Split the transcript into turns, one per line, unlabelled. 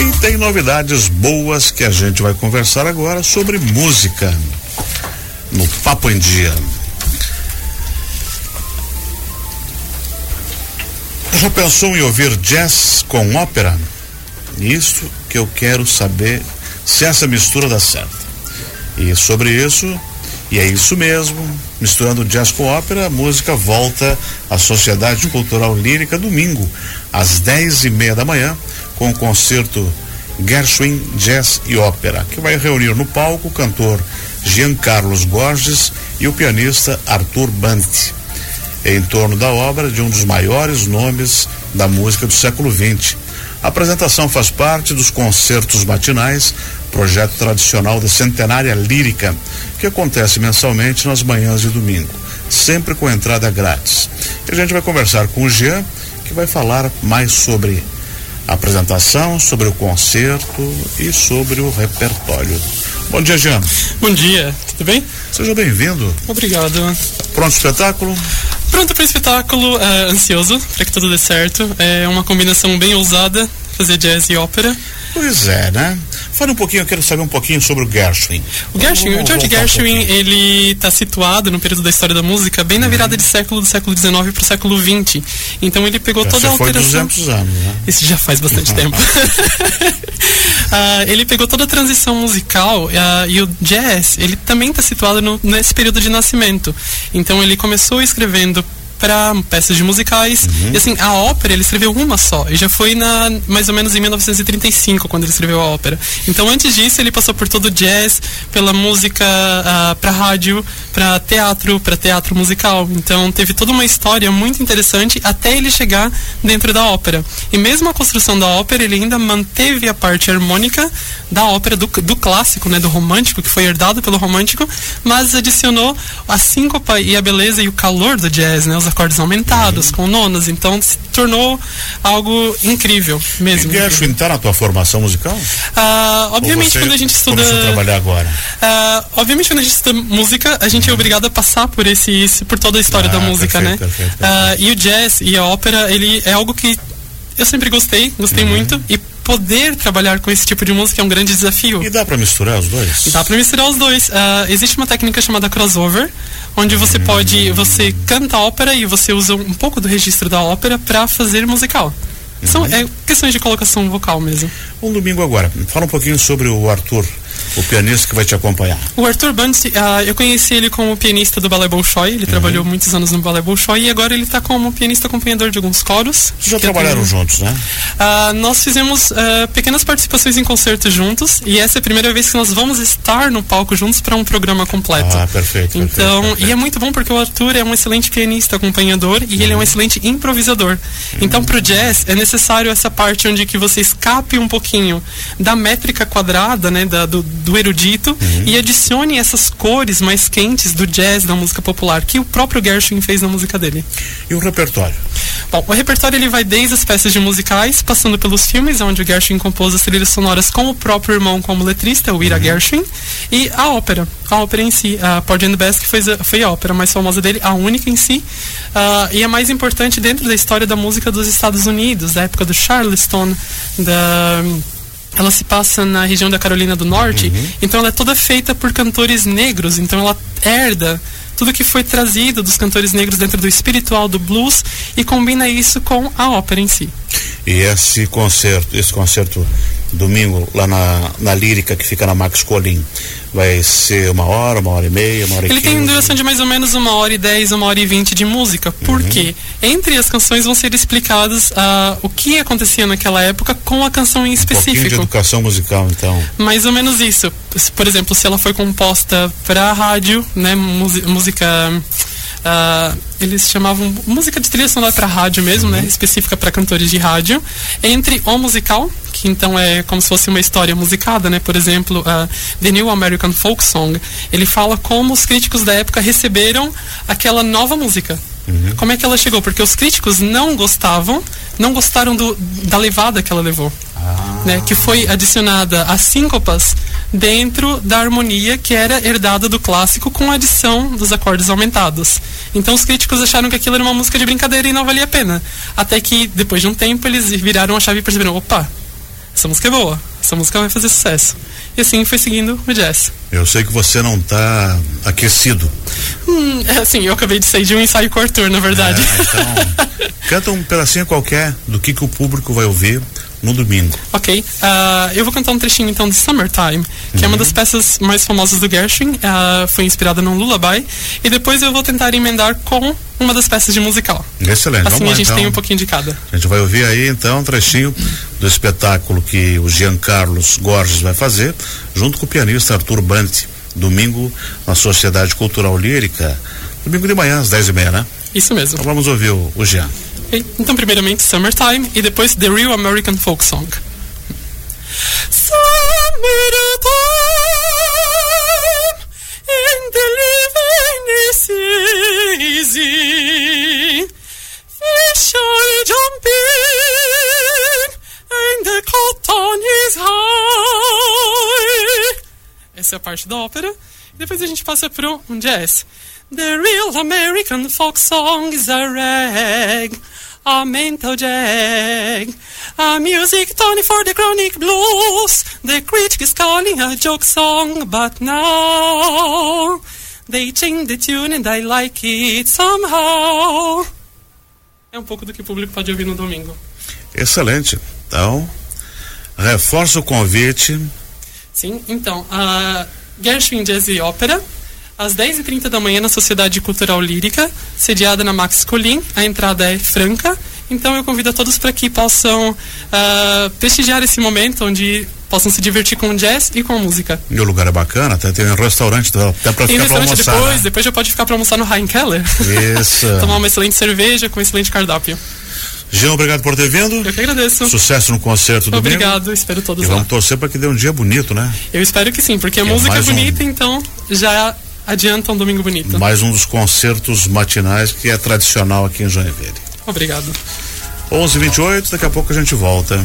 E tem novidades boas que a gente vai conversar agora sobre música no Papo em Dia. Já pensou em ouvir jazz com ópera? Isso que eu quero saber se essa mistura dá certo. E sobre isso, e é isso mesmo, misturando jazz com ópera, a música volta à Sociedade Cultural Lírica domingo, às dez e meia da manhã, com o concerto Gershwin Jazz e Ópera, que vai reunir no palco o cantor Jean Carlos Borges e o pianista Arthur Bant, em torno da obra de um dos maiores nomes da música do século XX. A apresentação faz parte dos concertos matinais, projeto tradicional da Centenária Lírica, que acontece mensalmente nas manhãs de domingo, sempre com entrada grátis. E a gente vai conversar com o Jean, que vai falar mais sobre apresentação, sobre o concerto e sobre o repertório. Bom dia, Jean.
Bom dia, tudo bem?
Seja bem-vindo.
Obrigado.
Pronto espetáculo?
Pronto para o espetáculo, uh, ansioso para que tudo dê certo. É uma combinação bem ousada, fazer jazz e ópera.
Pois é, né? Fala um pouquinho, eu quero saber um pouquinho sobre o Gershwin.
O Gershwin, o George Gershwin, um ele está situado no período da história da música, bem na uhum. virada de século do século XIX para o século XX. Então ele pegou já toda a alteração.
Foi 200 anos, né?
Isso já faz bastante tempo. uh, ele pegou toda a transição musical uh, e o jazz, ele também está situado no, nesse período de nascimento. Então ele começou escrevendo para peças de musicais. Uhum. E assim, a ópera ele escreveu uma só. E já foi na mais ou menos em 1935 quando ele escreveu a ópera. Então antes disso ele passou por todo o jazz, pela música uh, ah, para rádio, para teatro, para teatro musical. Então teve toda uma história muito interessante até ele chegar dentro da ópera. E mesmo a construção da ópera ele ainda manteve a parte harmônica da ópera do, do clássico, né, do romântico que foi herdado pelo romântico, mas adicionou a síncopa e a beleza e o calor do jazz, né, os acordes aumentados, uhum. com nonas, então se tornou algo incrível mesmo.
E Gershwin está na tua formação musical?
Uh, obviamente quando a gente estuda...
trabalhar agora?
Uh, obviamente quando a gente estuda música, a gente uhum. é obrigado a passar por esse, por toda a história ah, da música, perfeito, né? Perfeito, perfeito. Uh, e o jazz e a ópera, ele é algo que eu sempre gostei, gostei uhum. muito, e poder trabalhar com esse tipo de música é um grande desafio.
E dá para misturar os dois?
Dá para misturar os dois. Uh, existe uma técnica chamada crossover, onde você hum. pode, você canta ópera e você usa um pouco do registro da ópera para fazer musical. São uhum. é, questões de colocação vocal mesmo.
Um domingo agora. Fala um pouquinho sobre o Arthur o pianista que vai te acompanhar?
O Arthur Bunce, uh, eu conheci ele como pianista do Ballet Bolshoi, ele uhum. trabalhou muitos anos no Ballet Bolshoi e agora ele está como pianista acompanhador de alguns coros.
Vocês já trabalharam tenho... juntos, né?
Uh, nós fizemos uh, pequenas participações em concertos juntos e essa é a primeira vez que nós vamos estar no palco juntos para um programa completo.
Ah, perfeito.
Então,
perfeito,
e é muito bom porque o Arthur é um excelente pianista acompanhador e uhum. ele é um uhum. excelente improvisador. Uhum. Então, para o jazz é necessário essa parte onde que você escape um pouquinho da métrica quadrada, né, da, do, do erudito uhum. e adicione essas cores mais quentes do jazz da música popular que o próprio Gershwin fez na música dele.
E o repertório?
Bom, o repertório ele vai desde as peças de musicais, passando pelos filmes, onde o Gershwin compôs as trilhas sonoras com o próprio irmão como letrista, o Ira uhum. Gershwin, e a ópera, a ópera em si, a Porgy and the Best, que foi, foi a ópera mais famosa dele, a única em si, uh, e a mais importante dentro da história da música dos Estados Unidos, da época do Charleston, da ela se passa na região da Carolina do Norte, uhum. então ela é toda feita por cantores negros, então ela herda tudo que foi trazido dos cantores negros dentro do espiritual do blues e combina isso com a ópera em si.
E esse concerto, esse concerto domingo lá na, na Lírica que fica na Max Colim, vai ser uma hora, uma hora e meia, uma hora
Ele
e tem
duração de mais ou menos uma hora e dez, uma hora e vinte de música. Por uhum. quê? Entre as canções vão ser explicados uh, o que acontecia naquela época com a canção em específico. Um
de educação musical, então.
Mais ou menos isso. Por exemplo, se ela foi composta para rádio, né, música Uh, eles chamavam música de trilha sonora para rádio mesmo, né? uhum. Específica para cantores de rádio. Entre o musical, que então é como se fosse uma história musicada, né? Por exemplo, uh, The New American Folk Song. Ele fala como os críticos da época receberam aquela nova música. Uhum. Como é que ela chegou? Porque os críticos não gostavam, não gostaram do, da levada que ela levou. Né, que foi adicionada as síncopas dentro da harmonia que era herdada do clássico com a adição dos acordes aumentados. Então os críticos acharam que aquilo era uma música de brincadeira e não valia a pena. Até que, depois de um tempo, eles viraram a chave e perceberam: opa, essa música é boa, essa música vai fazer sucesso. E assim foi seguindo o jazz.
Eu sei que você não está aquecido.
Hum, é assim, eu acabei de sair de um ensaio com Arthur, na verdade.
É, então, canta um pedacinho qualquer do que, que o público vai ouvir no domingo.
Ok. Uh, eu vou cantar um trechinho então de Summertime, que uhum. é uma das peças mais famosas do Gershwin. Uh, foi inspirada num lullaby. E depois eu vou tentar emendar com uma das peças de musical.
Excelente.
Assim
Vamos
a gente
então.
tem um pouquinho de cada.
A gente vai ouvir aí então um trechinho do espetáculo que o Jean Carlos Gorges vai fazer, junto com o pianista Arthur Brandt, domingo na Sociedade Cultural Lírica. Domingo de manhã, às 10 e meia, né?
Isso mesmo.
Então vamos ouvir o, o Jean.
Então, primeiramente, Summertime e depois The Real American Folk Song. Summertime and the living is easy. Fish are jumping and the cotton is high. Essa é a parte da ópera. Depois a gente passa para um jazz. The real American folk song is a rag, a mental jag, a music tonic for the chronic blues. The critic is calling a joke song, but now they change the tune and I like it somehow. É um pouco do que o público pode ouvir no domingo.
Excelente. Então, reforça o convite.
Sim, então, a Gershwin Jazz e Ópera às 10h30 da manhã na Sociedade Cultural Lírica, sediada na Max Colim. A entrada é franca. Então eu convido a todos para que possam uh, prestigiar esse momento onde possam se divertir com o jazz e com a música.
E o lugar é bacana, até tem um restaurante, até para ficar para almoçar.
depois,
né?
depois já pode ficar para almoçar no Heinkeller.
Isso.
Tomar uma excelente cerveja com um excelente cardápio.
Jean, obrigado por ter vindo.
Eu que agradeço.
Sucesso no concerto do
Obrigado, espero todos
e
lá.
vamos torcer para que dê um dia bonito, né?
Eu espero que sim, porque a
que
música é bonita,
um...
então já adianta um domingo bonito.
Mais um dos concertos matinais que é tradicional aqui em Joinville.
Obrigado.
11:28 daqui a pouco a gente volta.